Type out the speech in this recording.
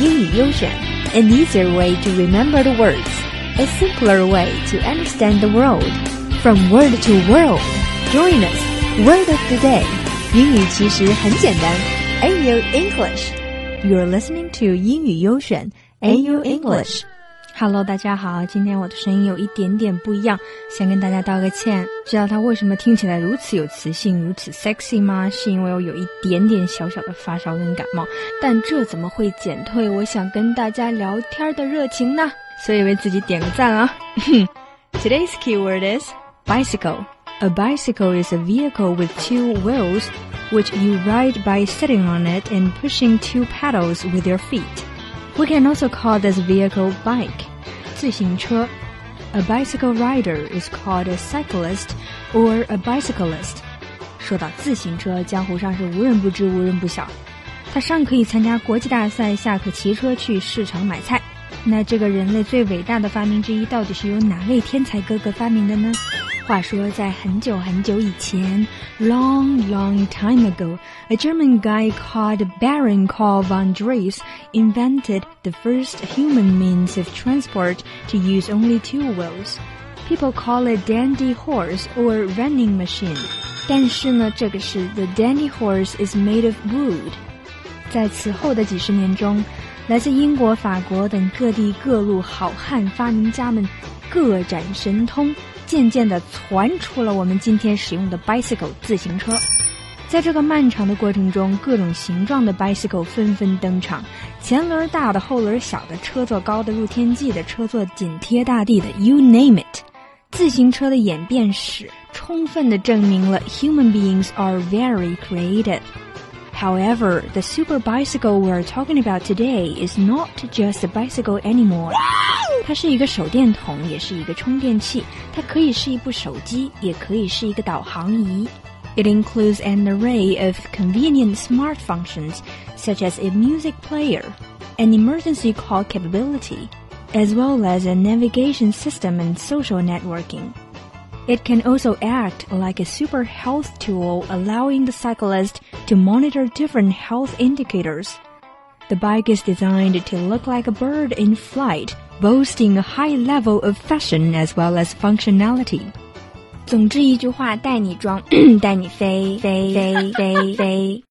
英语优选，an easier way to remember the words, a simpler way to understand the world. From word to world, join us. Word of the day，英语其实很简单。AU English, you're listening to 英语优选 AU English. Hello，大家好，今天我的声音有一点点不一样，先跟大家道个歉。知道它为什么听起来如此有磁性、如此 sexy 吗？是因为我有一点点小小的发烧跟感冒，但这怎么会减退我想跟大家聊天的热情呢？所以为自己点个赞啊！Today's keyword is bicycle. A bicycle is a vehicle with two wheels, which you ride by sitting on it and pushing two pedals with your feet. We can also call this vehicle bike, 自行车. A bicycle rider is called a cyclist or a bicyclist. 说到自行车，江湖上是无人不知，无人不晓。它上可以参加国际大赛，下可骑车去市场买菜。那这个人类最伟大的发明之一，到底是由哪位天才哥哥发明的呢？话说，在很久很久以前，long long time ago, a German guy called Baron Karl von Drais invented the first human means of transport to use only two wheels. People call it dandy horse or running machine. 但是呢，这个是 the dandy horse is made of wood。在此后的几十年中。来自英国、法国等各地各路好汉发明家们各展神通。渐渐地传出了我们今天使用的 bicycle 自行车。在这个漫长的过程中，各种形状的 bicycle 纷纷登场，前轮大的、后轮小的、车座高的、入天际的、车座紧贴大地的，you name it。自行车的演变史充分地证明了 human beings are very creative。However, the super bicycle we're talking about today is not just a bicycle anymore. 它是一个手电筒，也是一个充电器。它可以是一部手机，也可以是一个导航仪。It includes an array of convenient smart functions, such as a music player, an emergency call capability, as well as a navigation system and social networking. It can also act like a super health tool, allowing the cyclist to monitor different health indicators. The bike is designed to look like a bird in flight boasting a high level of fashion as well as functionality。总之一句话，带你装，带你飞，飞飞飞飞。